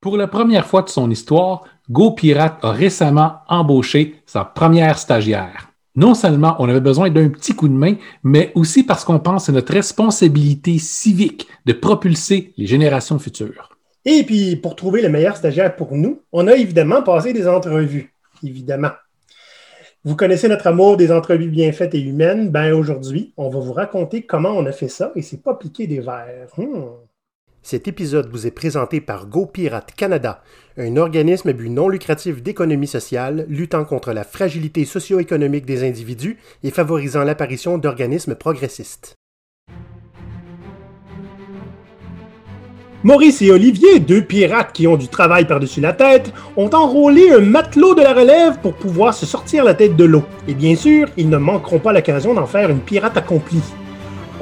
Pour la première fois de son histoire, GoPirate a récemment embauché sa première stagiaire. Non seulement on avait besoin d'un petit coup de main, mais aussi parce qu'on pense à notre responsabilité civique de propulser les générations futures. Et puis, pour trouver le meilleur stagiaire pour nous, on a évidemment passé des entrevues. Évidemment. Vous connaissez notre amour des entrevues bien faites et humaines. Ben aujourd'hui, on va vous raconter comment on a fait ça et c'est pas piquer des verres. Hmm. Cet épisode vous est présenté par GoPirate Canada, un organisme à but non lucratif d'économie sociale luttant contre la fragilité socio-économique des individus et favorisant l'apparition d'organismes progressistes. Maurice et Olivier, deux pirates qui ont du travail par-dessus la tête, ont enrôlé un matelot de la relève pour pouvoir se sortir la tête de l'eau. Et bien sûr, ils ne manqueront pas l'occasion d'en faire une pirate accomplie.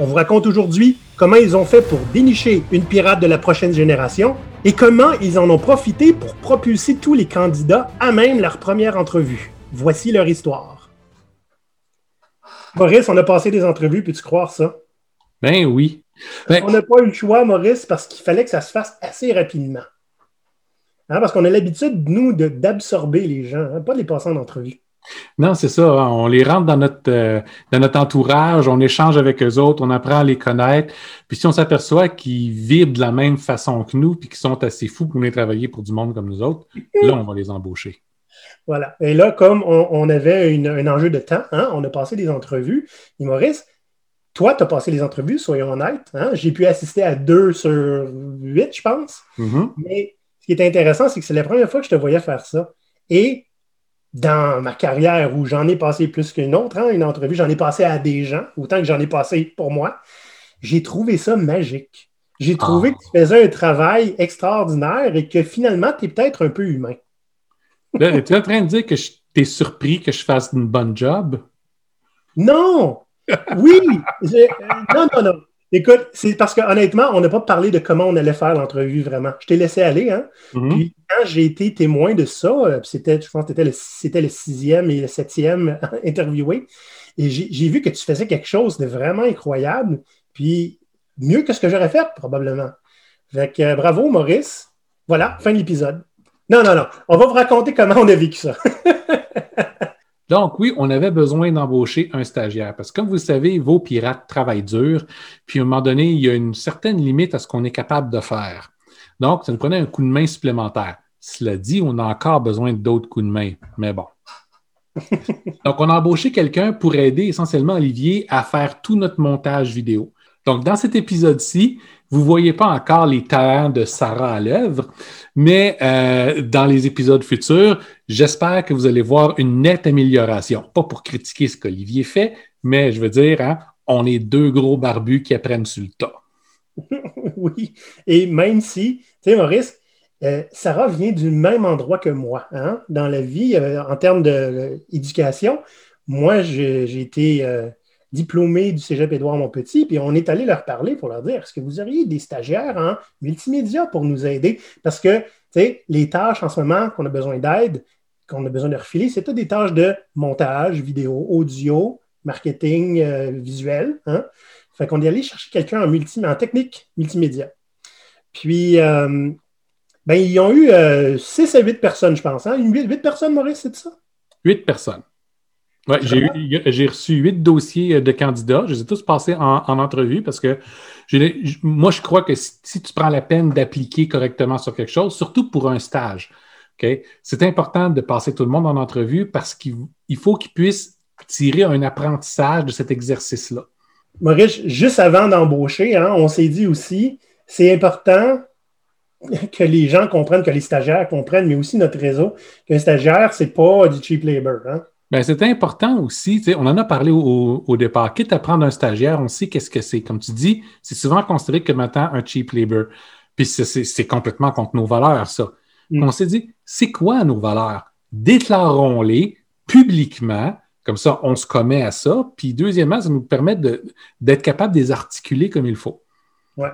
On vous raconte aujourd'hui comment ils ont fait pour dénicher une pirate de la prochaine génération et comment ils en ont profité pour propulser tous les candidats à même leur première entrevue. Voici leur histoire. Maurice, on a passé des entrevues, peux-tu croire ça? Ben oui. Ben, on n'a pas eu le choix, Maurice, parce qu'il fallait que ça se fasse assez rapidement. Hein, parce qu'on a l'habitude, nous, d'absorber les gens, hein, pas de les passer en entrevue. Non, c'est ça. Hein. On les rentre dans notre, euh, dans notre entourage, on échange avec eux autres, on apprend à les connaître. Puis si on s'aperçoit qu'ils vivent de la même façon que nous, puis qu'ils sont assez fous pour venir travailler pour du monde comme nous autres, là, on va les embaucher. Voilà. Et là, comme on, avait un enjeu de temps, on a passé des entrevues. Et Maurice, toi, tu as passé les entrevues, soyons honnêtes. Hein? J'ai pu assister à deux sur huit, je pense. Mm-hmm. Mais ce qui est intéressant, c'est que c'est la première fois que je te voyais faire ça. Et dans ma carrière où j'en ai passé plus qu'une autre, hein, une entrevue, j'en ai passé à des gens, autant que j'en ai passé pour moi, j'ai trouvé ça magique. J'ai trouvé ah. que tu faisais un travail extraordinaire et que finalement, tu es peut-être un peu humain. tu es en train de dire que tu es surpris que je fasse une bonne job? Non! Oui! Euh, non, non, non. Écoute, c'est parce que honnêtement, on n'a pas parlé de comment on allait faire l'entrevue vraiment. Je t'ai laissé aller, hein? Mm-hmm. Puis quand j'ai été témoin de ça, euh, c'était, je pense que c'était le, sixième et le septième interviewé, et j'ai vu que tu faisais quelque chose de vraiment incroyable, puis mieux que ce que j'aurais fait, probablement. Fait que bravo, Maurice. Voilà, fin de l'épisode. Non, non, non. On va vous raconter comment on a vécu ça. Donc, oui, on avait besoin d'embaucher un stagiaire parce que, comme vous le savez, vos pirates travaillent dur. Puis, à un moment donné, il y a une certaine limite à ce qu'on est capable de faire. Donc, ça nous prenait un coup de main supplémentaire. Cela dit, on a encore besoin d'autres coups de main. Mais bon. Donc, on a embauché quelqu'un pour aider essentiellement Olivier à faire tout notre montage vidéo. Donc, dans cet épisode-ci, vous ne voyez pas encore les talents de Sarah à l'œuvre, mais euh, dans les épisodes futurs, j'espère que vous allez voir une nette amélioration. Pas pour critiquer ce qu'Olivier fait, mais je veux dire, hein, on est deux gros barbus qui apprennent sur le tas. oui, et même si, tu sais, Maurice, euh, Sarah vient du même endroit que moi hein, dans la vie euh, en termes d'éducation. Moi, j'ai été diplômés du Cégep Édouard Montpetit, puis on est allé leur parler pour leur dire est-ce que vous auriez des stagiaires en multimédia pour nous aider? Parce que, les tâches en ce moment qu'on a besoin d'aide, qu'on a besoin de refiler, c'est toutes des tâches de montage, vidéo, audio, marketing euh, visuel. Hein? Fait qu'on est allé chercher quelqu'un en, multi, en technique multimédia. Puis, euh, ben, ils ont eu 6 euh, à 8 personnes, je pense. Hein? 8, 8 personnes, Maurice, c'est ça? 8 personnes. Oui, j'ai reçu huit dossiers euh, de candidats. Je les ai tous passés en, entrevue parce que moi, je crois que si, tu prends la peine d'appliquer correctement sur quelque chose, surtout pour un stage, c'est important de passer tout le monde en entrevue parce qu'il faut qu'ils puissent tirer un apprentissage de cet exercice-là. Maurice, juste avant d'embaucher, hein, on s'est dit aussi, c'est important que les gens comprennent, que les stagiaires comprennent, mais aussi notre réseau, qu'un stagiaire, c'est pas du cheap labor. Hein? Ben, c'est important aussi, on en a parlé au, départ. Quitte à prendre un stagiaire, on sait qu'est-ce que c'est. Comme tu dis, c'est souvent considéré comme étant un cheap labor. Puis c'est complètement contre nos valeurs, ça. Mm. On s'est dit, c'est quoi nos valeurs? Déclarons-les publiquement, comme ça, on se commet à ça. Puis deuxièmement, ça nous permet d'être capable de les articuler comme il faut. Ouais.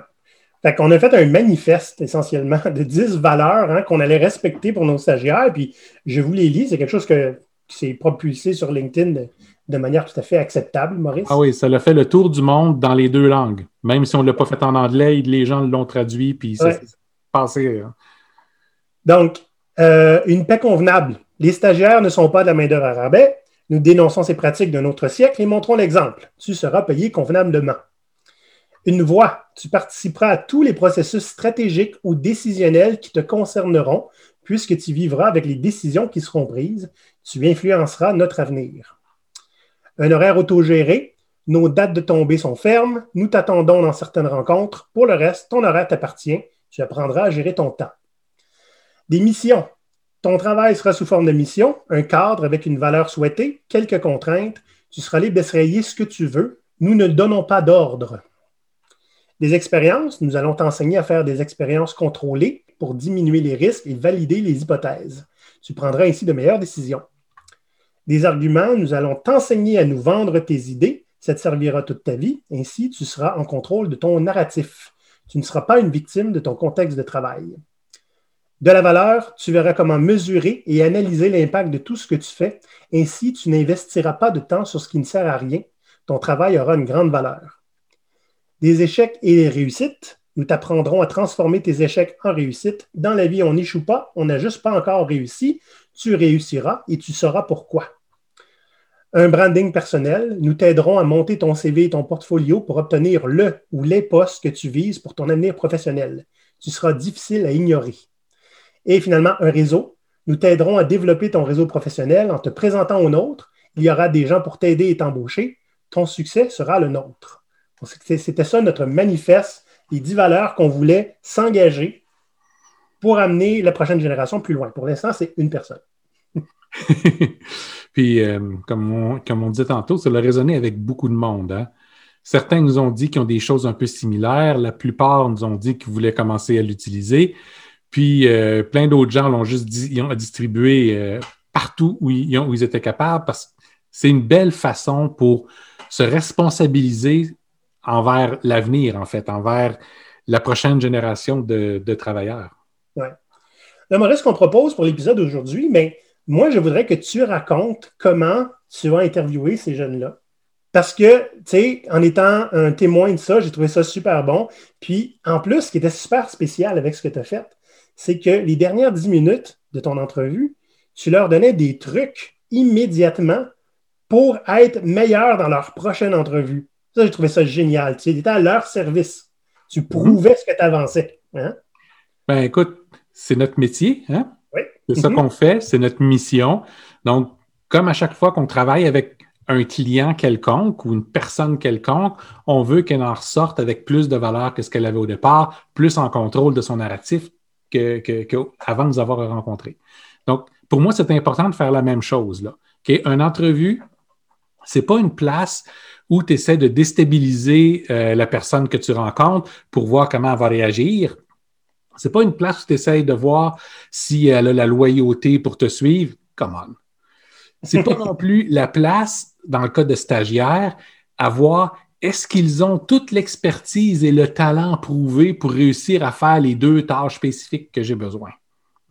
Fait qu'on a fait un manifeste essentiellement de 10 valeurs hein, qu'on allait respecter pour nos stagiaires. Puis je vous les lis, c'est quelque chose que s'est propulsé sur LinkedIn de, manière tout à fait acceptable, Maurice? Ah oui, ça l'a fait le tour du monde dans les deux langues. Même si on ne l'a pas fait en anglais, les gens l'ont traduit, puis ça s'est passé. Hein. Donc, euh, une paix convenable. Les stagiaires ne sont pas de la main-d'œuvre à rabais. Nous dénonçons ces pratiques d'un autre siècle et montrons l'exemple. Tu seras payé convenablement. Une voix. Tu participeras à tous les processus stratégiques ou décisionnels qui te concerneront, puisque tu vivras avec les décisions qui seront prises. Tu influenceras notre avenir. Un horaire autogéré. Nos dates de tombée sont fermes. Nous t'attendons dans certaines rencontres. Pour le reste, ton horaire t'appartient. Tu apprendras à gérer ton temps. Des missions. Ton travail sera sous forme de mission, un cadre avec une valeur souhaitée, quelques contraintes. Tu seras libre d'essayer ce que tu veux. Nous ne donnons pas d'ordre. Des expériences. Nous allons t'enseigner à faire des expériences contrôlées pour diminuer les risques et valider les hypothèses. Tu prendras ainsi de meilleures décisions. Des arguments. Nous allons t'enseigner à nous vendre tes idées. Ça te servira toute ta vie. Ainsi, tu seras en contrôle de ton narratif. Tu ne seras pas une victime de ton contexte de travail de la valeur, tu verras comment mesurer et analyser l'impact de tout ce que tu fais. Ainsi, tu n'investiras pas de temps sur ce qui ne sert à rien. Ton travail aura une grande valeur. Des échecs et des réussites. Nous t'apprendrons à transformer tes échecs en réussites. Dans la vie, on n'échoue pas, on n'a juste pas encore réussi. Tu réussiras et tu sauras pourquoi. Un branding personnel. Nous t'aiderons à monter ton CV et ton portfolio pour obtenir le ou les postes que tu vises pour ton avenir professionnel. Tu seras difficile à ignorer. Et finalement, un réseau. Nous t'aiderons à développer ton réseau professionnel en te présentant au nôtre. Il y aura des gens pour t'aider et t'embaucher. Ton succès sera le nôtre. C'était ça notre manifeste, les dix valeurs qu'on voulait s'engager pour amener la prochaine génération plus loin. Pour l'instant, c'est une personne. Puis, euh, comme, on, comme, disait tantôt, ça a résonné avec beaucoup de monde. Hein. Certains nous ont dit qu'ils ont des choses un peu similaires. La plupart nous ont dit qu'ils voulaient commencer à l'utiliser. Puis euh, plein d'autres gens l'ont juste dit, ont distribué euh, partout où ils, où ils, étaient capables parce que c'est une belle façon pour se responsabiliser envers l'avenir, en fait, envers la prochaine génération de, travailleurs. Oui. Le Maurice, qu'on propose pour l'épisode d'aujourd'hui, mais moi, je voudrais que tu racontes comment tu vas interviewer ces jeunes-là. Parce que, tu sais, en étant un témoin de ça, j'ai trouvé ça super bon. Puis, en plus, ce qui était super spécial avec ce que tu as fait, c'est que les dernières dix minutes de ton entrevue, tu leur donnais des trucs immédiatement pour être meilleurs dans leur prochaine entrevue. Ça, j'ai trouvé ça génial. Tu étais à leur service. Tu mhm. prouvais ce que tu avançais. Hein? Ben, écoute, c'est notre métier. Hein? Oui. C'est ça mhm. qu'on fait, c'est notre mission. Donc, comme à chaque fois qu'on travaille avec un client quelconque ou une personne quelconque, on veut qu'elle en ressorte avec plus de valeur que ce qu'elle avait au départ, plus en contrôle de son narratif, qu'avant de nous avoir rencontrés. Donc, pour moi, c'est important de faire la même chose. Là. Une entrevue, ce n'est pas une place où tu essaies de déstabiliser euh, la personne que tu rencontres pour voir comment elle va réagir. Ce n'est pas une place où tu essaies de voir si elle a la loyauté pour te suivre. Come on. Ce n'est pas non plus la place, dans le cas de stagiaire, à voir est-ce qu'ils ont toute l'expertise et le talent prouvé pour réussir à faire les deux tâches spécifiques que j'ai besoin?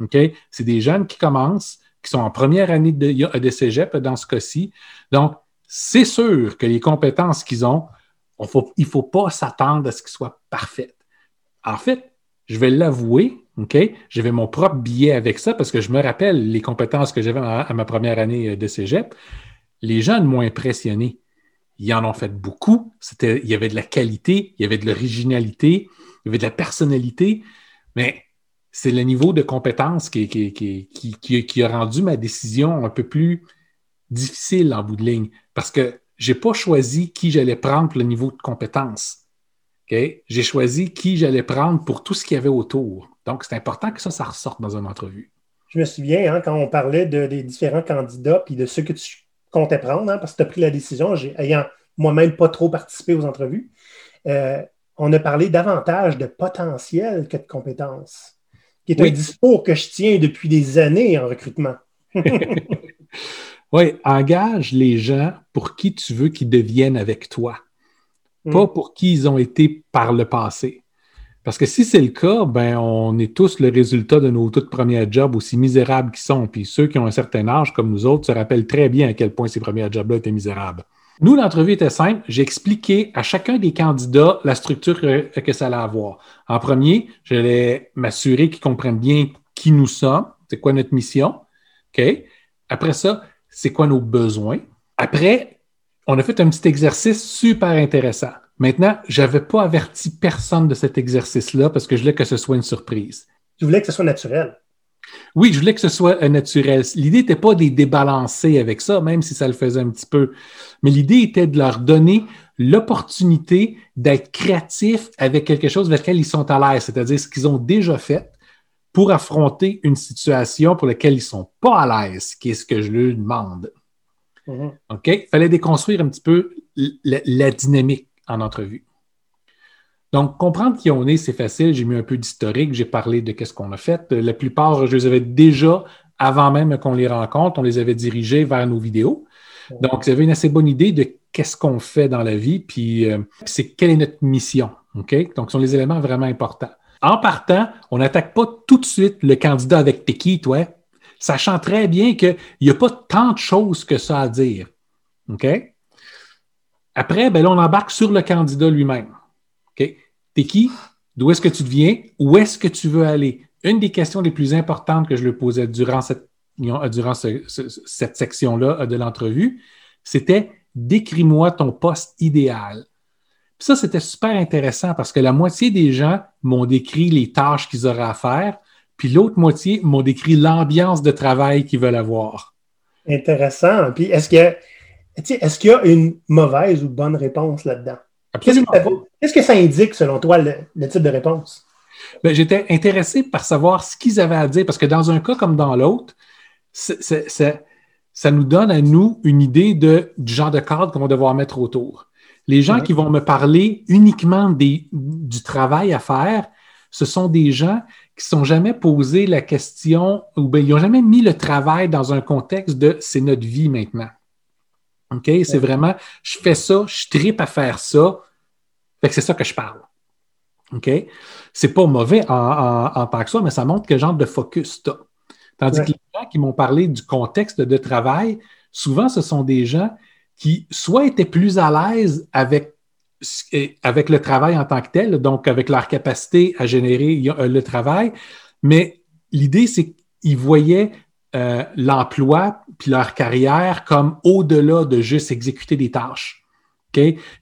OK? C'est des jeunes qui commencent, qui sont en première année de, de cégep dans ce cas-ci. Donc, c'est sûr que les compétences qu'ils ont, il ne faut pas s'attendre à ce qu'elles soient parfaites. En fait, je vais l'avouer, OK? J'avais mon propre billet avec ça parce que je me rappelle les compétences que j'avais à ma première année de cégep. Les jeunes m'ont impressionné ils en ont fait beaucoup. Il y avait de la qualité, il y avait de l'originalité, il y avait de la personnalité, mais c'est le niveau de compétence qui, a rendu ma décision un peu plus difficile en bout de ligne parce que je n'ai pas choisi qui j'allais prendre pour le niveau de compétence. J'ai choisi qui j'allais prendre pour tout ce qu'il y avait autour. Donc, c'est important que ça, ça ressorte dans une entrevue. Je me souviens, hein, quand on parlait des différents candidats puis de ceux que tu comptais prendre, hein, parce que tu as pris la décision, ayant moi-même pas trop participé aux entrevues, euh, on a parlé davantage de potentiel que de compétences, qui est un discours que je tiens depuis des années en recrutement. oui, engage les gens pour qui tu veux qu'ils deviennent avec toi, hmm. pas pour qui ils ont été par le passé. Parce que si c'est le cas, ben, on est tous le résultat de nos toutes premiers jobs, aussi misérables qu'ils sont. Puis ceux qui ont un certain âge, comme nous autres, se rappellent très bien à quel point ces premiers jobs-là étaient misérables. Nous, l'entrevue était simple. J'ai expliqué à chacun des candidats la structure que, ça allait avoir. En premier, j'allais m'assurer qu'ils comprennent bien qui nous sommes, c'est quoi notre mission. OK? Après ça, c'est quoi nos besoins. Après, on a fait un petit exercice super intéressant. Maintenant, je n'avais pas averti personne de cet exercice-là parce que je voulais que ce soit une surprise. Je voulais que ce soit naturel. Oui, je voulais que ce soit euh, naturel. L'idée n'était pas de les débalancer avec ça, même si ça le faisait un petit peu. Mais l'idée était de leur donner l'opportunité d'être créatifs avec quelque chose avec lequel ils sont à l'aise, c'est-à-dire ce qu'ils ont déjà fait pour affronter une situation pour laquelle ils ne sont pas à l'aise, qui est ce que je leur demande. Mm-hmm. OK? Il fallait déconstruire un petit peu la, dynamique en entrevue. Donc, comprendre qui on est, c'est facile. J'ai mis un peu d'historique, j'ai parlé de qu'est-ce qu'on a fait. La plupart, je les avais déjà, avant même qu'on les rencontre, on les avait dirigés vers nos vidéos. Donc, vous avez une assez bonne idée de qu'est-ce qu'on fait dans la vie, puis euh, c'est quelle est notre mission. OK? Donc, ce sont les éléments vraiment importants. En partant, on n'attaque pas tout de suite le candidat avec t'es qui, toi, sachant très bien qu'il n'y a pas tant de choses que ça à dire. OK? Après, ben là, on embarque sur le candidat lui-même. OK? T'es qui? D'où est-ce que tu viens? Où est-ce que tu veux aller? Une des questions les plus importantes que je lui posais durant cette, durant cette section-là de l'entrevue, c'était décris-moi ton poste idéal. Puis ça, c'était super intéressant parce que la moitié des gens m'ont décrit les tâches qu'ils auraient à faire, puis l'autre moitié m'ont décrit l'ambiance de travail qu'ils veulent avoir. Intéressant. Puis est-ce qu'il y, a, est qu'il y a une mauvaise ou bonne réponse là-dedans? Qu'est-ce que, ça indique, selon toi, le, type de réponse? Ben, j'étais intéressé par savoir ce qu'ils avaient à dire, parce que dans un cas comme dans l'autre, ça nous donne à nous une idée de, du genre de cadre qu'on va devoir mettre autour. Les gens qui vont me parler uniquement des, du travail à faire, ce sont des gens qui ne sont jamais posé la question, ou bien ils n'ont jamais mis le travail dans un contexte de c'est notre vie maintenant. OK? C'est vraiment, je fais ça, je tripe à faire ça. Fait que c'est ça que je parle. OK? C'est pas mauvais en, tant que ça, mais ça montre quel genre de focus tu as. Tandis que les gens qui m'ont parlé du contexte de travail, souvent, ce sont des gens qui soit étaient plus à l'aise avec, avec le travail en tant que tel, donc avec leur capacité à générer euh, le travail, mais l'idée, c'est qu'ils voyaient euh, l'emploi puis leur carrière comme au-delà de juste exécuter des tâches.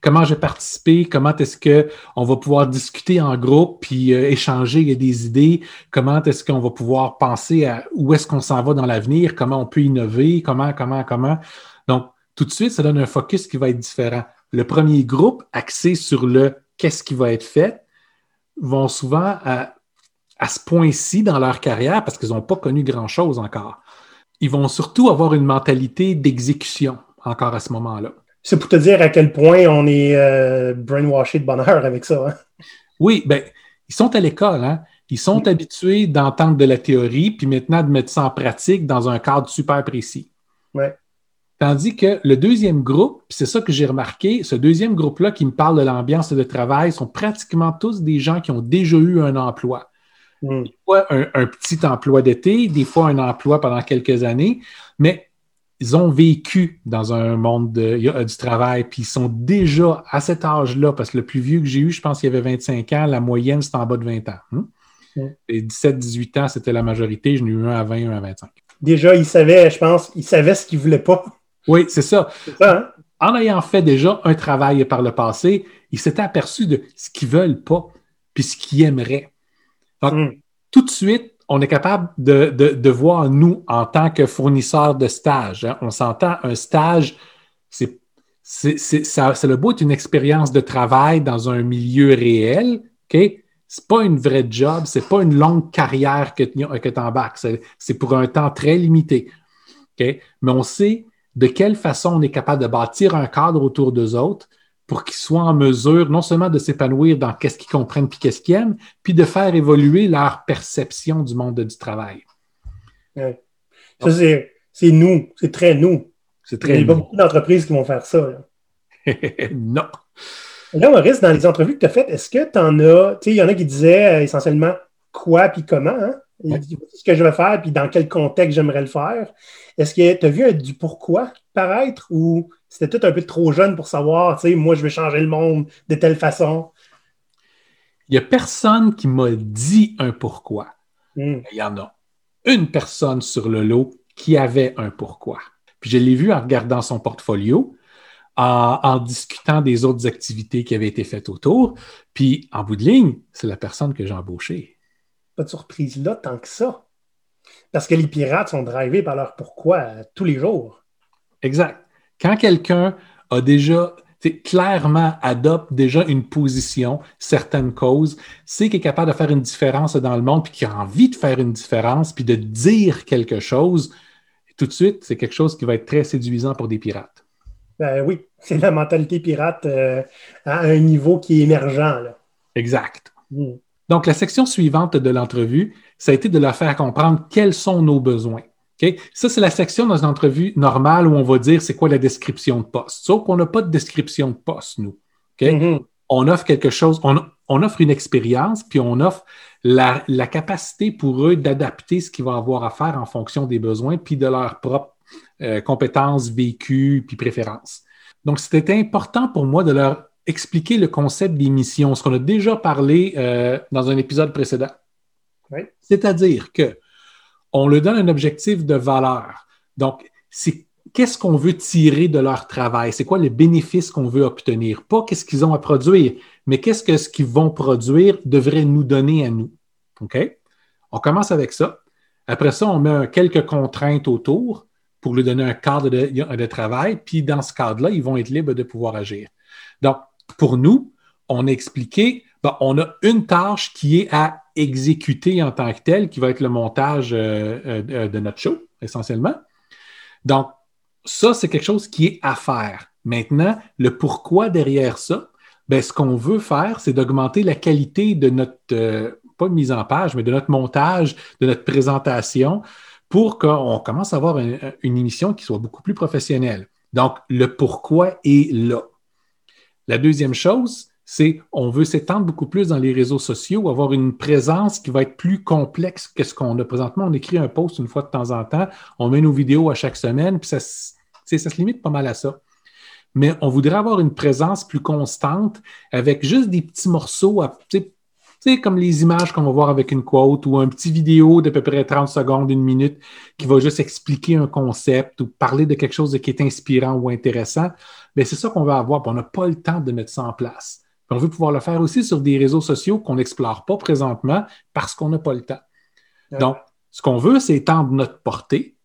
Comment je vais participer? Comment est-ce qu'on va pouvoir discuter en groupe puis euh, échanger? Des idées? Comment est-ce qu'on va pouvoir penser à où est-ce qu'on s'en va dans l'avenir? Comment on peut innover? Comment, comment, comment? Donc, tout de suite, ça donne un focus qui va être différent. Le premier groupe, axé sur le qu'est-ce qui va être fait, vont souvent à, à ce point-ci dans leur carrière, parce qu'ils n'ont pas connu grand-chose encore, ils vont surtout avoir une mentalité d'exécution encore à ce moment-là. C'est pour te dire à quel point on est euh, brainwashed de bonheur avec ça. Hein? Oui, ben, ils sont à l'école, hein? Ils sont habitués d'entendre de la théorie, puis maintenant de mettre ça en pratique dans un cadre super précis. Ouais. Tandis que le deuxième groupe, c'est ça que j'ai remarqué, ce deuxième groupe-là qui me parle de l'ambiance de travail sont pratiquement tous des gens qui ont déjà eu un emploi. Hmm. Des fois, un, petit emploi d'été, des fois un emploi pendant quelques années, mais ils ont vécu dans un monde du travail, puis ils sont déjà à cet âge-là, parce que le plus vieux que j'ai eu, je pense qu'il y avait 25 ans, la moyenne, c'était en bas de 20 ans. Hein. Hmm. Et 17-18 ans, c'était la majorité, j'en ai eu un à 20, un à 25. Déjà, ils savaient, je pense, ils savaient ce qu'ils ne voulaient pas. Oui, c'est ça. Hein? En ayant fait déjà un travail par le passé, ils s'étaient aperçus de ce qu'ils ne veulent pas, puis ce qu'ils aimeraient. Donc, hmm. tout de suite, on est capable de, voir, nous, en tant que fournisseurs de stage, hein, on s'entend, un stage, c'est c'est le beau d'une expérience de travail dans un milieu réel, OK? C'est pas une vraie job, c'est pas une longue carrière que, que tu embarques, c'est pour un temps très limité. OK? Mais on sait de quelle façon on est capable de bâtir un cadre autour d'eux autres pour qu'ils soient en mesure non seulement de s'épanouir dans qu'est-ce qu'ils comprennent puis qu'est-ce qu'ils aiment, puis de faire évoluer leur perception du monde du travail. Ça, c'est nous, c'est très nous. C'est très Il y a beaucoup d'entreprises qui vont faire ça. non. Là, Maurice, dans les entrevues que tu as faites, est-ce que tu en as, tu sais, il y en a qui disaient euh, essentiellement quoi puis comment, hein? Ce que je vais faire, puis dans quel contexte j'aimerais le faire. Est-ce que tu as vu du pourquoi paraître ou c'était tout un peu trop jeune pour savoir, tu sais, moi, je vais changer le monde de telle façon? Il n'y a personne qui m'a dit un pourquoi. Hmm. Il y en a. une personne sur le lot qui avait un pourquoi. Puis je l'ai vu en regardant son portfolio, en, discutant des autres activités qui avaient été faites autour. Puis en bout de ligne, c'est la personne que j'ai embauchée. Pas de surprise là tant que ça. Parce que les pirates sont drivés par leur pourquoi euh, tous les jours. Exact. Quand quelqu'un a déjà clairement adopte déjà une position, certaines causes, c'est qu'il est capable de faire une différence dans le monde, puis qui a envie de faire une différence, puis de dire quelque chose, tout de suite, c'est quelque chose qui va être très séduisant pour des pirates. Ben oui, c'est la mentalité pirate euh, à un niveau qui est émergent. Exact. Mm. Donc, la section suivante de l'entrevue, ça a été de leur faire comprendre quels sont nos besoins. Ça, c'est la section dans une entrevue normale où on va dire c'est quoi la description de poste. Sauf qu'on n'a pas de description de poste, nous. Mm-hmm. On offre quelque chose, on, offre une expérience, puis on offre la, capacité pour eux d'adapter ce qu'ils vont avoir à faire en fonction des besoins, puis de leurs propres euh, compétences, vécus, puis préférences. Donc, c'était important pour moi de leur expliquer le concept des missions, ce qu'on a déjà parlé euh, dans un épisode précédent. C'est-à-dire que on leur donne un objectif de valeur. Donc, c'est qu'est-ce qu'on veut tirer de leur travail? C'est quoi le bénéfice qu'on veut obtenir? Pas qu'est-ce qu'ils ont à produire, mais qu'est-ce que ce qu'ils vont produire devrait nous donner à nous. OK? On commence avec ça. Après ça, on met quelques contraintes autour pour lui donner un cadre de, de travail. Puis dans ce cadre-là, ils vont être libres de pouvoir agir. Donc, pour nous, on a expliqué, ben, on a une tâche qui est à exécuter en tant que telle, qui va être le montage euh, euh, de notre show, essentiellement. Donc, ça, c'est quelque chose qui est à faire. Maintenant, le pourquoi derrière ça, ben, ce qu'on veut faire, c'est d'augmenter la qualité de notre, euh, pas mise en page, mais de notre montage, de notre présentation, pour qu'on commence à avoir une émission qui soit beaucoup plus professionnelle. Donc, le pourquoi est là. La deuxième chose, c'est on veut s'étendre beaucoup plus dans les réseaux sociaux, avoir une présence qui va être plus complexe que ce qu'on a présentement. On écrit un post une fois de temps en temps, on met nos vidéos à chaque semaine, puis ça, ça se limite pas mal à ça. Mais on voudrait avoir une présence plus constante avec juste des petits morceaux, tu sais, comme les images qu'on va voir avec une quote ou un petit vidéo d'à peu près 30 secondes, une minute, qui va juste expliquer un concept ou parler de quelque chose qui est inspirant ou intéressant. Mais c'est ça qu'on veut avoir, on n'a pas le temps de mettre ça en place on veut pouvoir le faire aussi sur des réseaux sociaux qu'on n'explore pas présentement parce qu'on n'a pas le temps. Donc, ce qu'on veut, c'est étendre notre portée.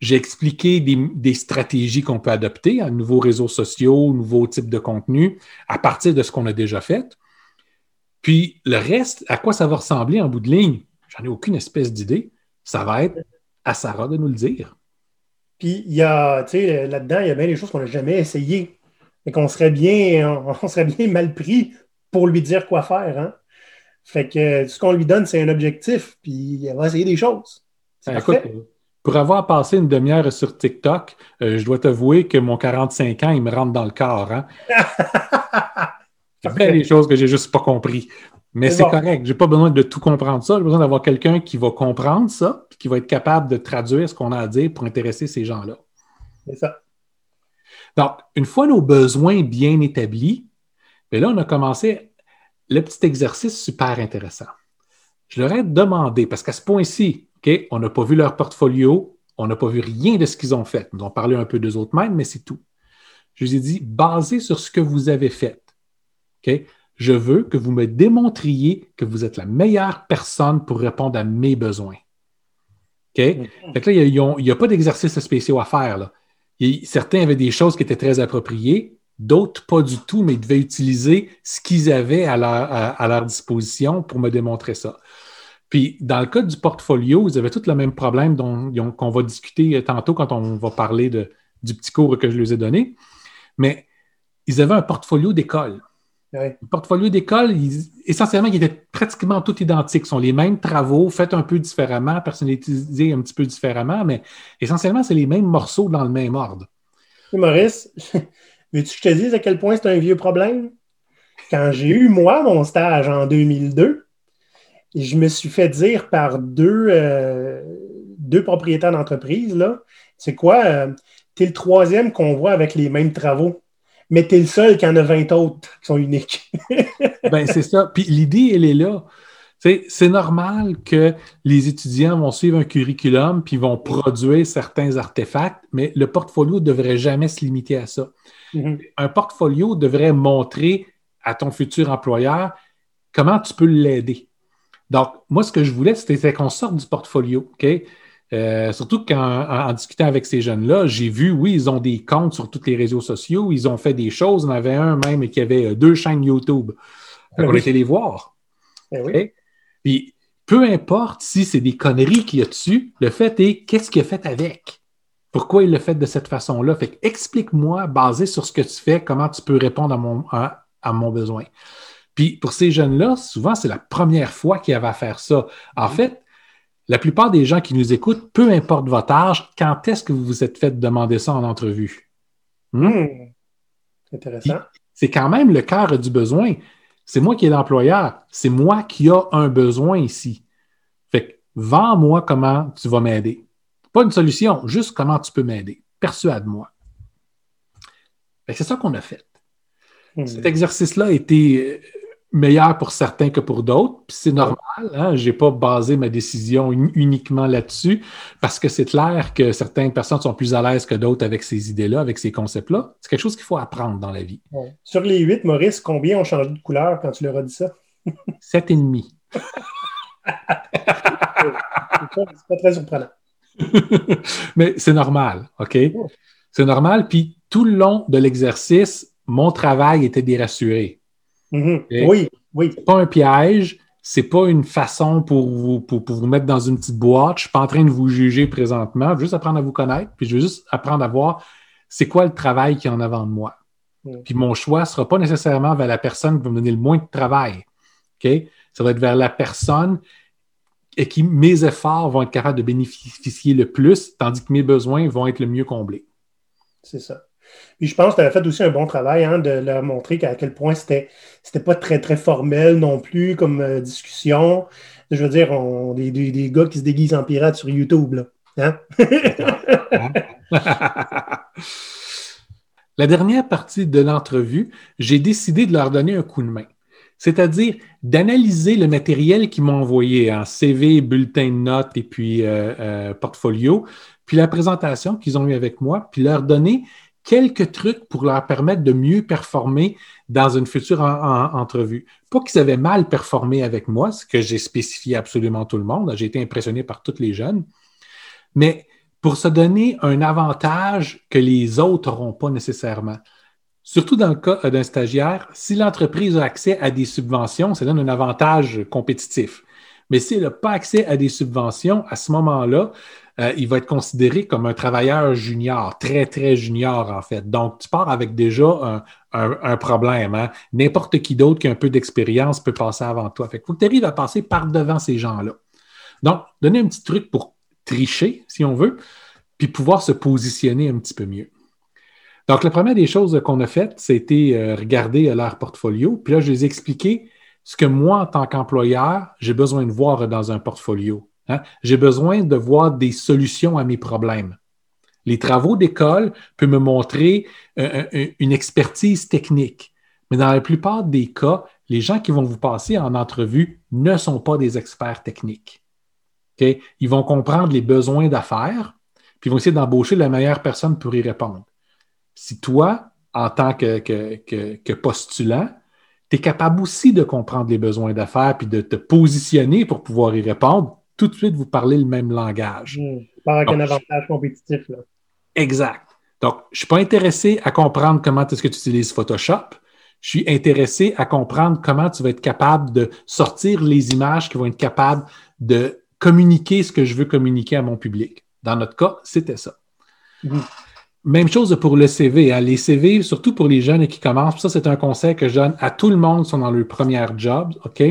J'ai expliqué des, stratégies qu'on peut adopter à nouveaux réseaux sociaux, nouveaux types de contenus à partir de ce qu'on a déjà fait. Puis le reste, à quoi ça va ressembler en bout de ligne, j'en ai aucune espèce d'idée. Ça va être à Sarah de nous le dire. Puis il y a, tu sais, là-dedans, il y a bien des choses qu'on n'a jamais essayées et qu'on serait bien, on serait bien mal pris pour lui dire quoi faire. Hein? Fait que ce qu'on lui donne, c'est un objectif, puis elle va essayer des choses. Écoute, pour avoir passé une demi-heure sur TikTok, euh, je dois t'avouer que mon 45 ans, il me rentre dans le corps. Hein? Il y a des choses que j'ai juste pas compris. Mais c'est correct. correct. J'ai pas besoin de tout comprendre ça. J'ai besoin d'avoir quelqu'un qui va comprendre ça, qui va être capable de traduire ce qu'on a à dire pour intéresser ces gens-là. C'est ça. Donc, une fois nos besoins bien établis, bien là, on a commencé le petit exercice super intéressant. Je leur ai demandé, parce qu'à ce point-ci, OK, on n'a pas vu leur portfolio, on n'a pas vu rien de ce qu'ils ont fait. Ils nous ont parlé un peu d'eux autres mêmes, mais c'est tout. Je vous ai dit, basé sur ce que vous avez fait, Je veux que vous me démontriez que vous êtes la meilleure personne pour répondre à mes besoins. Mm-hmm. Fait que là, il n'y a, a, pas d'exercice spécial à faire. Là certains avaient des choses qui étaient très appropriées, d'autres pas du tout, mais ils devaient utiliser ce qu'ils avaient à leur, disposition pour me démontrer ça. Puis, dans le cas du portfolio, ils avaient tous le même problème qu'on va discuter tantôt quand on va parler du petit cours que je les ai donné. Mais ils avaient un portfolio d'école. Le portfolio d'école, essentiellement, il était pratiquement tout identique. Ce sont les mêmes travaux, faits un peu différemment, personnalisés un petit peu différemment, mais essentiellement, c'est les mêmes morceaux dans le même ordre. Maurice, veux-tu que je te dise à quel point c'est un vieux problème? Quand j'ai eu, moi, mon stage en 2002, je me suis fait dire par deux, euh, deux propriétaires d'entreprise, là, c'est quoi? Euh, tu es le troisième qu'on voit avec les mêmes travaux? Mais tu es le seul qui en a 20 autres qui sont uniques. ben, c'est ça. Puis l'idée, elle est là. C'est normal que les étudiants vont suivre un curriculum puis vont produire certains artefacts, mais le portfolio ne devrait jamais se limiter à ça. Mm-hmm. Un portfolio devrait montrer à ton futur employeur comment tu peux l'aider. Donc, moi, ce que je voulais, c'était qu'on sorte du portfolio. OK? Euh, surtout qu'en en, discutant avec ces jeunes-là, j'ai vu, oui, ils ont des comptes sur tous les réseaux sociaux, ils ont fait des choses. On avait un même qui avait euh, deux chaînes YouTube. on était les voir. Ben Puis, peu importe si c'est des conneries qu'il y a dessus, le fait est qu'est-ce qu'il a fait avec? Pourquoi il l'a fait de cette façon-là? Fait explique-moi, basé sur ce que tu fais, comment tu peux répondre à mon, à mon besoin. Puis pour ces jeunes-là, souvent, c'est la première fois qu'ils avaient à faire ça. En mhm. fait, la plupart des gens qui nous écoutent, peu importe votre âge, quand est-ce que vous vous êtes fait demander ça en entrevue? Hmm? Intéressant. C'est quand même le cœur du besoin. C'est moi qui est l'employeur. C'est moi qui a un besoin ici. Fait que, vends-moi comment tu vas m'aider. Pas une solution, juste comment tu peux m'aider. Persuade-moi. C'est ça qu'on a fait. Hmm. Cet exercice-là a été meilleur pour certains que pour d'autres. Puis c'est normal, hein? je n'ai pas basé ma décision uniquement là-dessus parce que c'est clair que certaines personnes sont plus à l'aise que d'autres avec ces idées-là, avec ces concepts-là. C'est quelque chose qu'il faut apprendre dans la vie. Sur les huit, Maurice, combien ont changé de couleur quand tu leur as dit ça? Sept et demi. c'est pas très surprenant. Mais c'est normal, OK? C'est normal. Puis tout le long de l'exercice, mon travail était dérassuré. Mm-hmm. Oui, oui. C'est pas un piège, c'est pas une façon pour vous, pour, vous mettre dans une petite boîte. Je suis pas en train de vous juger présentement. Je veux juste apprendre à vous connaître, puis je veux juste apprendre à voir c'est quoi le travail qui est en avant de moi. Mm. Puis mon choix ne sera pas nécessairement vers la personne qui va me donner le moins de travail. Ça va être vers la personne et qui mes efforts vont être capables de bénéficier le plus, tandis que mes besoins vont être le mieux comblés. C'est ça. Je pense que tu avais fait aussi un bon travail hein, de leur montrer à quel point c'était c'était pas très, très formel non plus comme euh, discussion. Je veux dire, on, des, des, gars qui se déguisent en pirates sur YouTube. Là. Hein? La dernière partie de l'entrevue, j'ai décidé de leur donner un coup de main. C'est-à-dire d'analyser le matériel qu'ils m'ont envoyé en CV, bulletin de notes et puis euh, euh, portfolio, puis la présentation qu'ils ont eu avec moi, puis leur donner quelques trucs pour leur permettre de mieux performer dans une future entrevue. Pas qu'ils avaient mal performé avec moi, ce que j'ai spécifié absolument tout le monde. J'ai été impressionné par tous les jeunes. Mais pour se donner un avantage que les autres n'auront pas nécessairement. Surtout dans le cas d'un stagiaire, si l'entreprise a accès à des subventions, ça donne un avantage compétitif. Mais s'il n'a pas accès à des subventions, à ce moment-là, euh, il va être considéré comme un travailleur junior, très, très junior en fait. Donc, tu pars avec déjà un, problème. Hein. N'importe qui d'autre qui a un peu d'expérience peut passer avant toi. Fait faut que tu arrives à passer par devant ces gens-là. Donc, donner un petit truc pour tricher, si on veut, puis pouvoir se positionner un petit peu mieux. Donc, la première des choses qu'on a faites, c'était euh, regarder leur portfolio. Puis là, je les ai ce que moi, en tant qu'employeur, j'ai besoin de voir dans un portfolio. Hein? J'ai besoin de voir des solutions à mes problèmes. Les travaux d'école peuvent me montrer euh, euh, une expertise technique, mais dans la plupart des cas, les gens qui vont vous passer en entrevue ne sont pas des experts techniques. Ils vont comprendre les besoins d'affaires, puis ils vont essayer d'embaucher la meilleure personne pour y répondre. Si toi, en tant que, que postulant, tu es capable aussi de comprendre les besoins d'affaires puis de te positionner pour pouvoir y répondre, tout de suite, vous parlez le même langage. Hmm. Par avec un avantage compétitif. Là. Exact. Donc, je ne suis pas intéressé à comprendre comment est-ce que tu utilises Photoshop. Je suis intéressé à comprendre comment tu vas être capable de sortir les images qui vont être capables de communiquer ce que je veux communiquer à mon public. Dans notre cas, c'était ça. Hmm. Même chose pour le CV. Hein. Les CV, surtout pour les jeunes qui commencent, ça, c'est un conseil que je donne à tout le monde qui sont dans leur premier job. OK?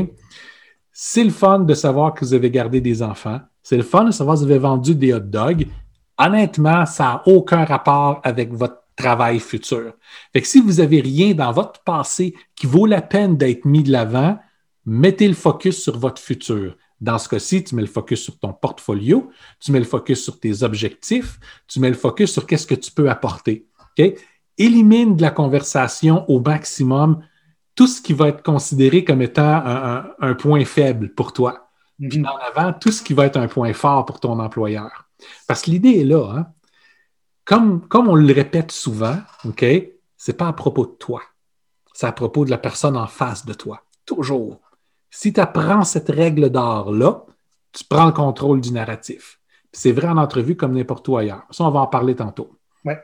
C'est le fun de savoir que vous avez gardé des enfants. C'est le fun de savoir que vous avez vendu des hot dogs. Honnêtement, ça n'a aucun rapport avec votre travail futur. Fait si vous n'avez rien dans votre passé qui vaut la peine d'être mis de l'avant, mettez le focus sur votre futur. Dans ce cas-ci, tu mets le focus sur ton portfolio, tu mets le focus sur tes objectifs, tu mets le focus sur qu'est-ce que tu peux apporter. Élimine de la conversation au maximum tout ce qui va être considéré comme étant un, point faible pour toi. Mhm. Puis en avant, tout ce qui va être un point fort pour ton employeur. Parce que l'idée est là. Hein? Comme, comme on le répète souvent, OK, c'est pas à propos de toi. C'est à propos de la personne en face de toi. Toujours. Si tu apprends cette règle d'or-là, tu prends le contrôle du narratif. C'est vrai en entrevue comme n'importe où ailleurs. Ça, on va en parler tantôt. Ouais.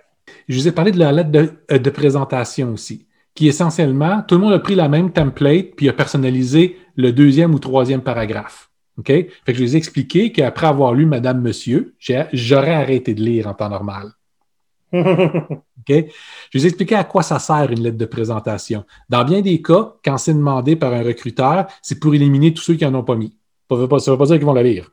Je vous ai parlé de la lettre de, euh, de, présentation aussi, qui essentiellement, tout le monde a pris la même template puis a personnalisé le deuxième ou troisième paragraphe. OK? Fait que je vous ai expliqué qu'après avoir lu Madame, Monsieur, j'aurais arrêté de lire en temps normal. OK? Je vous ai expliqué à quoi ça sert une lettre de présentation. Dans bien des cas, quand c'est demandé par un recruteur, c'est pour éliminer tous ceux qui n'en ont pas mis. Ça ne veut pas dire qu'ils vont la lire.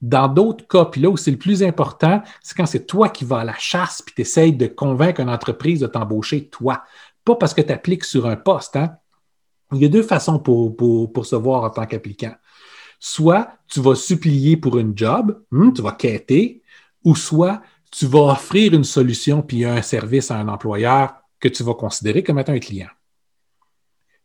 Dans d'autres cas, puis là où c'est le plus important, c'est quand c'est toi qui vas à la chasse puis tu essayes de convaincre une entreprise de t'embaucher, toi. Pas parce que tu appliques sur un poste. Hein? Il y a deux façons pour, pour, se voir en tant qu'applicant. Soit tu vas supplier pour une job, hmm, tu vas quêter, ou soit tu vas offrir une solution puis un service à un employeur que tu vas considérer comme étant un client.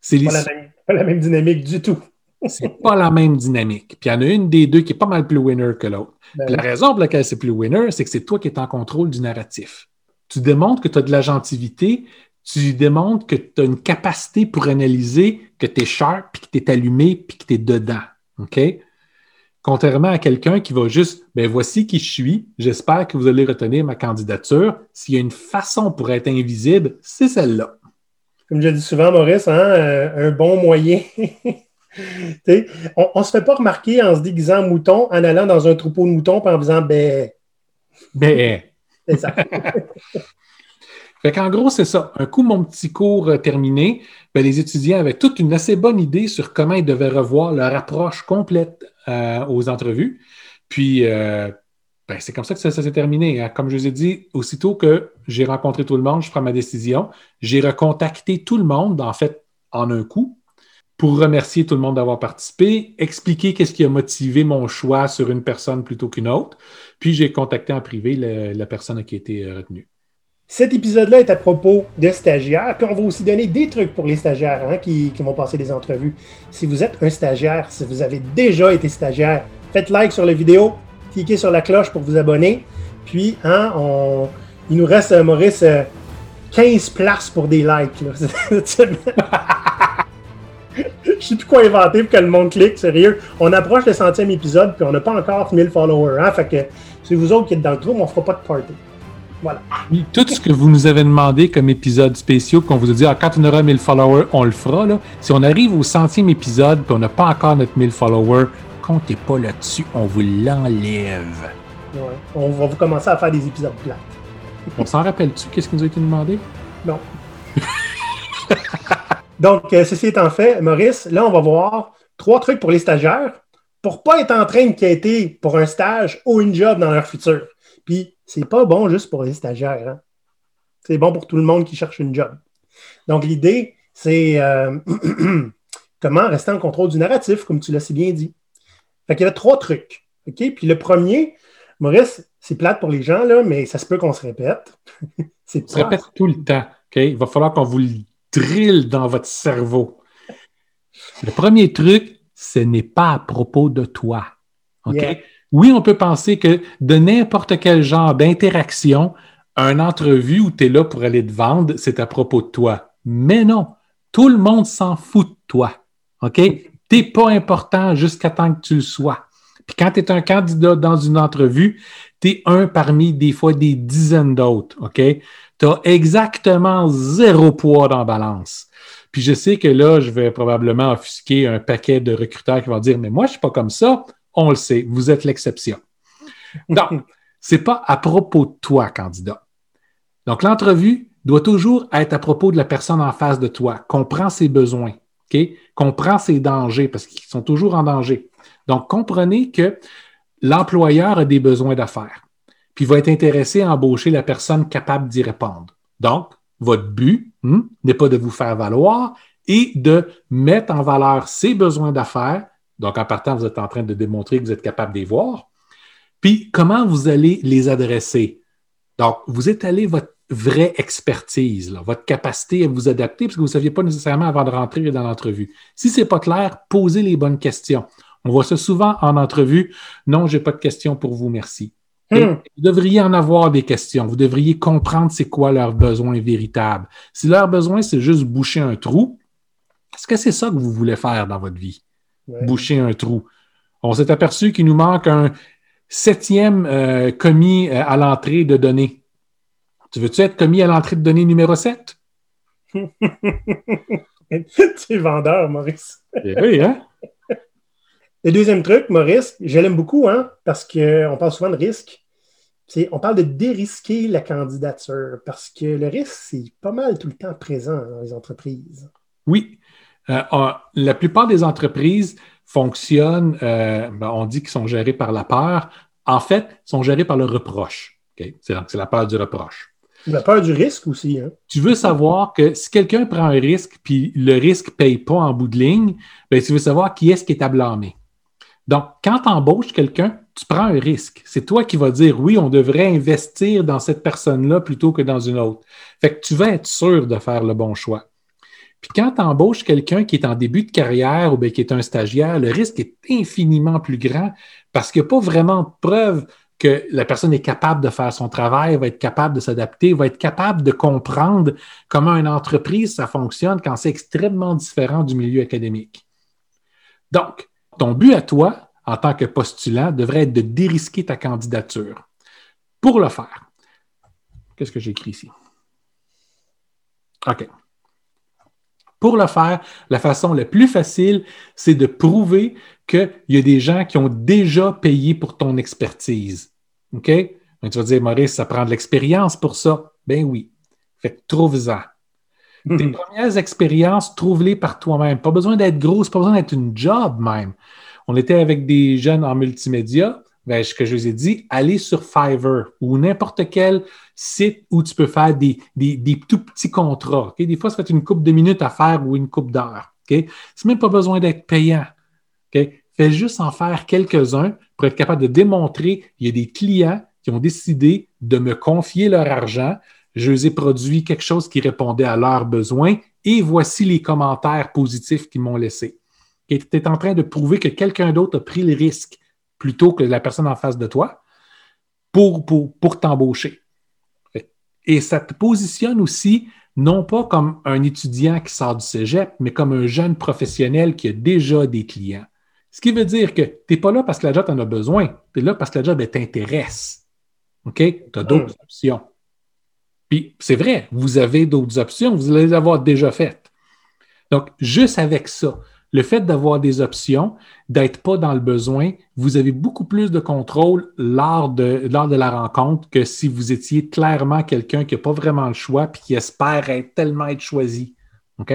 C'est pas, pas la même dynamique du tout c'est pas la même dynamique. Puis il y en a une des deux qui est pas mal plus winner que l'autre. Ben la raison pour laquelle c'est plus winner, c'est que c'est toi qui es en contrôle du narratif. Tu démontres que tu as de la gentilité, tu démontres que tu as une capacité pour analyser que tu es sharp, puis que tu es allumé, puis que tu es dedans. OK? Contrairement à quelqu'un qui va juste, ben voici qui je suis, j'espère que vous allez retenir ma candidature. S'il y a une façon pour être invisible, c'est celle-là. Comme je dis souvent, Maurice, hein, euh, un bon moyen on ne se fait pas remarquer en se déguisant mouton, en allant dans un troupeau de moutons et en faisant ben. Ben. C'est ça. fait qu'en gros, c'est ça. Un coup, mon petit cours terminé, ben, les étudiants avaient toute une assez bonne idée sur comment ils devaient revoir leur approche complète euh, aux entrevues. Puis, euh, ben, c'est comme ça que ça, s'est terminé. Hein. Comme je vous ai dit, aussitôt que j'ai rencontré tout le monde, je prends ma décision. J'ai recontacté tout le monde, en fait, en un coup, pour remercier tout le monde d'avoir participé, expliquer qu'est-ce qui a motivé mon choix sur une personne plutôt qu'une autre, puis j'ai contacté en privé la, personne qui a été euh, retenue. Cet épisode-là est à propos de stagiaires, puis on va aussi donner des trucs pour les stagiaires hein, qui, vont passer des entrevues. Si vous êtes un stagiaire, si vous avez déjà été stagiaire, faites like sur la vidéo, cliquez sur la cloche pour vous abonner, puis hein, il nous reste, euh, Maurice, 15 euh, places pour des likes. je sais plus quoi inventer pour que le monde clique, sérieux. On approche le centième épisode, puis on n'a pas encore 1000 followers. Hein? Fait que c'est vous autres qui êtes dans le trou, mais on fera pas de party. Voilà. Tout ce que vous nous avez demandé comme épisode spécial, qu'on vous a dit, ah, quand on aura 1000 followers, on le fera. Là. Si on arrive au centième épisode, puis on n'a pas encore notre 1000 followers, comptez pas là-dessus, on vous l'enlève. Ouais. On va vous commencer à faire des épisodes plats. on s'en rappelle-tu, qu'est-ce qui nous a été demandé? Non. Donc, euh, ceci étant fait, Maurice, là, on va voir trois trucs pour les stagiaires pour ne pas être en train de quêter pour un stage ou une job dans leur futur. Puis, c'est pas bon juste pour les stagiaires. Hein. C'est bon pour tout le monde qui cherche une job. Donc, l'idée, c'est euh, comment rester en contrôle du narratif, comme tu l'as si bien dit. Fait qu'il y avait trois trucs. OK? Puis le premier, Maurice, c'est plate pour les gens, là, mais ça se peut qu'on se répète. c'est se répète tout le temps. OK? Il va falloir qu'on vous le drill dans votre cerveau. Le premier truc, ce n'est pas à propos de toi. OK? Oui, on peut penser que de n'importe quel genre d'interaction, une entrevue où tu es là pour aller te vendre, c'est à propos de toi. Mais non, tout le monde s'en fout de toi. OK? Tu n'es pas important jusqu'à temps que tu le sois. Puis quand tu es un candidat dans une entrevue, tu es un parmi des fois des dizaines d'autres. OK? tu as exactement zéro poids dans la balance. Puis je sais que là, je vais probablement offusquer un paquet de recruteurs qui vont dire Mais moi, je ne suis pas comme ça. On le sait, vous êtes l'exception. Donc, ce n'est pas à propos de toi, candidat. Donc, l'entrevue doit toujours être à propos de la personne en face de toi. Comprends ses besoins, OK? Comprends ses dangers parce qu'ils sont toujours en danger. Donc, comprenez que l'employeur a des besoins d'affaires puis va être intéressé à embaucher la personne capable d'y répondre. Donc, votre but hmm, n'est pas de vous faire valoir et de mettre en valeur ses besoins d'affaires. Donc, en partant, vous êtes en train de démontrer que vous êtes capable d'y voir. Puis, comment vous allez les adresser? Donc, vous étalez votre vraie expertise, votre capacité à vous adapter, parce que vous ne saviez pas nécessairement avant de rentrer dans l'entrevue. Si ce n'est pas clair, posez les bonnes questions. On voit ça souvent en entrevue. Non, je n'ai pas de questions pour vous, merci. Hmm. Vous devriez en avoir des questions. Vous devriez comprendre c'est quoi leurs besoins véritables. Si leur besoin, c'est juste boucher un trou, est-ce que c'est ça que vous voulez faire dans votre vie? Boucher un trou. On s'est aperçu qu'il nous manque un septième euh, commis euh, à l'entrée de données. Tu veux-tu être commis à l'entrée de données numéro 7? tu es vendeur, Maurice. Eh oui, hein? Le deuxième truc, Maurice, je l'aime beaucoup, hein, parce qu'on parle souvent de risque. On parle de dérisquer la candidature parce que le risque, c'est pas mal tout le temps présent dans les entreprises. Oui. Euh, la plupart des entreprises fonctionnent, euh, ben, on dit qu'ils sont gérés par la peur. En fait, ils sont gérés par le reproche. C'est la peur du reproche. La peur du risque aussi. Hein? Tu veux savoir que si quelqu'un prend un risque puis le risque ne paye pas en bout de ligne, ben, tu veux savoir qui est-ce qui est à blâmer. Donc, quand tu embauches quelqu'un, tu prends un risque. C'est toi qui vas dire oui, on devrait investir dans cette personne-là plutôt que dans une autre. Fait que tu vas être sûr de faire le bon choix. Puis quand tu embauches quelqu'un qui est en début de carrière ou bien qui est un stagiaire, le risque est infiniment plus grand parce qu'il n'y a pas vraiment de preuve que la personne est capable de faire son travail, va être capable de s'adapter, va être capable de comprendre comment une entreprise, ça fonctionne quand c'est extrêmement différent du milieu académique. Donc, ton but à toi, en tant que postulant, devrait être de dérisquer ta candidature. Pour le faire, qu'est-ce que j'écris ici? OK. Pour le faire, la façon la plus facile, c'est de prouver qu'il y a des gens qui ont déjà payé pour ton expertise. OK? Tu vas dire, Maurice, ça prend de l'expérience pour ça. Ben oui. Fait que trouve-en. Tes mhm. premières expériences, trouve-les par toi-même. Pas besoin d'être grosse, pas besoin d'être une job même. On était avec des jeunes en multimédia. Ben, ce que je vous ai dit, allez sur Fiverr ou n'importe quel site où tu peux faire des, des, tout petits contrats. Des fois, ça fait une coupe de minutes à faire ou une coupe d'heures. Okay? C'est même pas besoin d'être payant. Fais juste en faire quelques-uns pour être capable de démontrer qu'il y a des clients qui ont décidé de me confier leur argent. Je les ai produit quelque chose qui répondait à leurs besoins et voici les commentaires positifs qu'ils m'ont laissés. Tu es en train de prouver que quelqu'un d'autre a pris le risque plutôt que la personne en face de toi pour, pour, pour t'embaucher. Et ça te positionne aussi non pas comme un étudiant qui sort du cégep, mais comme un jeune professionnel qui a déjà des clients. Ce qui veut dire que tu n'es pas là parce que la job en a besoin, tu es là parce que la job t'intéresse. OK? Tu as d'autres hmm. options. Puis c'est vrai, vous avez d'autres options, vous allez les avoir déjà faites. Donc, juste avec ça, le fait d'avoir des options, d'être pas dans le besoin, vous avez beaucoup plus de contrôle lors de, lors de la rencontre que si vous étiez clairement quelqu'un qui n'a pas vraiment le choix et qui espère être, tellement être choisi. OK?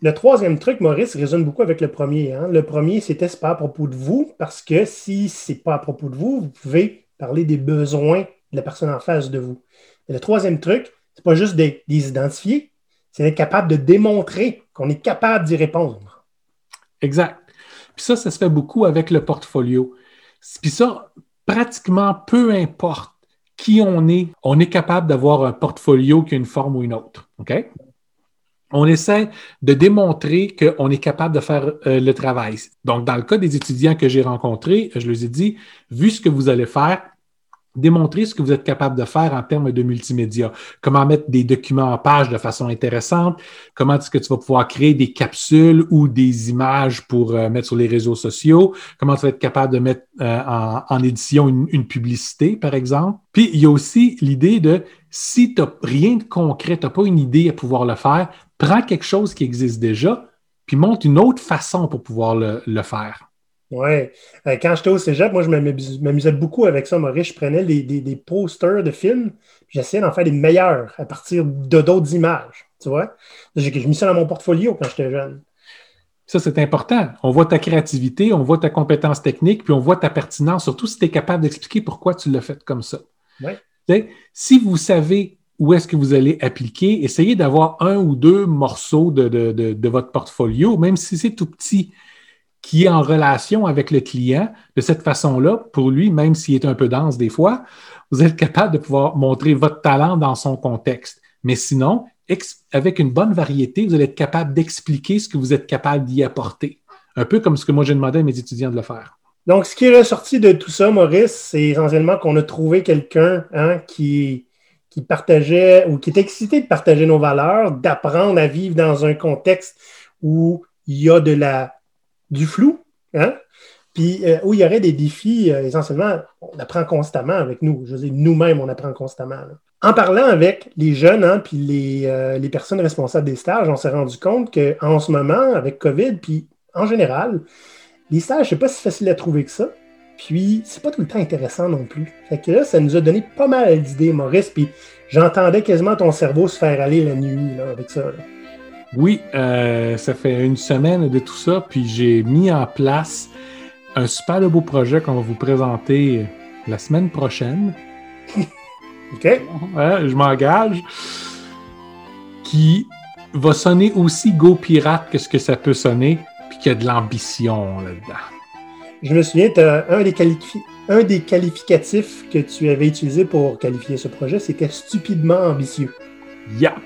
Le troisième truc, Maurice, résonne beaucoup avec le premier. Hein. Le premier, c'était pas à propos de vous, parce que si c'est pas à propos de vous, vous pouvez parler des besoins de la personne en face de vous. le troisième truc, c'est pas juste de les identifier, c'est d'être capable de démontrer qu'on est capable d'y répondre. Exact. Puis ça, ça se fait beaucoup avec le portfolio. Puis ça, pratiquement peu importe qui on est, on est capable d'avoir un portfolio qui a une forme ou une autre. OK? On essaie de démontrer qu'on est capable de faire euh, le travail. Donc, dans le cas des étudiants que j'ai rencontrés, je leur ai dit, vu ce que vous allez faire, démontrer ce que vous êtes capable de faire en termes de multimédia. Comment mettre des documents en page de façon intéressante, comment est-ce que tu vas pouvoir créer des capsules ou des images pour euh, mettre sur les réseaux sociaux, comment tu vas être capable de mettre euh, en, édition une, publicité, par exemple. Puis, il y a aussi l'idée de si tu n'as rien de concret, tu n'as pas une idée à pouvoir le faire, prends quelque chose qui existe déjà, puis monte une autre façon pour pouvoir le faire. Oui. Euh, quand j'étais au cégep, moi, je m'amusais beaucoup avec ça, Maurice. Je prenais des, posters de films, j'essayais d'en faire des meilleurs à partir de d'autres images. Tu vois? J'ai mis ça dans mon portfolio quand j'étais jeune. Ça, c'est important. On voit ta créativité, on voit ta compétence technique, puis on voit ta pertinence, surtout si tu es capable d'expliquer pourquoi tu l'as fait comme ça. Ouais. Si vous savez où est-ce que vous allez appliquer, essayez d'avoir un ou deux morceaux de, de votre portfolio, même si c'est tout petit qui est en relation avec le client. De cette façon-là, pour lui, même s'il est un peu dense des fois, vous êtes capable de pouvoir montrer votre talent dans son contexte. Mais sinon, avec une bonne variété, vous allez être capable d'expliquer ce que vous êtes capable d'y apporter. Un peu comme ce que moi j'ai demandé à mes étudiants de le faire. Donc, ce qui est ressorti de tout ça, Maurice, c'est essentiellement qu'on a trouvé quelqu'un hein, qui, partageait ou qui était excité de partager nos valeurs, d'apprendre à vivre dans un contexte où il y a de la, du flou, hein, puis euh, où il y aurait des défis, euh, essentiellement, on apprend constamment avec nous. Je veux dire, nous-mêmes, on apprend constamment. En parlant avec les jeunes, hein, puis les, euh, les, personnes responsables des stages, on s'est rendu compte qu'en ce moment, avec COVID, puis en général, les stages, c'est pas si facile à trouver que ça. Puis, c'est pas tout le temps intéressant non plus. Fait que là, ça nous a donné pas mal d'idées, Maurice. Puis, j'entendais quasiment ton cerveau se faire aller la nuit là, avec ça. Oui, euh, ça fait une semaine de tout ça. Puis, j'ai mis en place un super beau projet qu'on va vous présenter la semaine prochaine. OK. je m'engage. Qui va sonner aussi Go Pirate que ce que ça peut sonner, puis qu'il y a de l'ambition là-dedans. Je me souviens, un des, un des qualificatifs que tu avais utilisé pour qualifier ce projet, c'était stupidement ambitieux. Yap!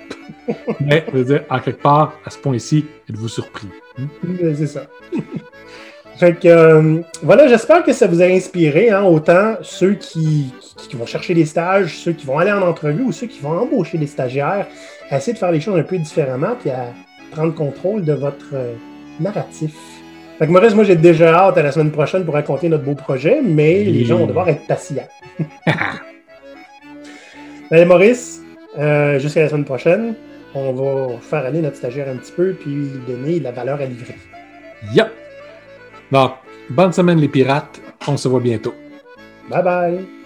Mais, je veux dire, en quelque part, à ce point-ci, êtes-vous surpris? Hmm? C'est ça. fait que, euh, voilà, j'espère que ça vous a inspiré, hein, autant ceux qui, qui, vont chercher des stages, ceux qui vont aller en entrevue ou ceux qui vont embaucher des stagiaires, à essayer de faire les choses un peu différemment, puis à prendre contrôle de votre euh, narratif. Fait que Maurice, moi j'ai déjà hâte à la semaine prochaine pour raconter notre beau projet, mais les gens vont devoir être patients. Allez Maurice, euh, jusqu'à la semaine prochaine, on va faire aller notre stagiaire un petit peu puis lui donner la valeur à livrer. Yep! Donc, bonne semaine les pirates, on se voit bientôt. Bye bye!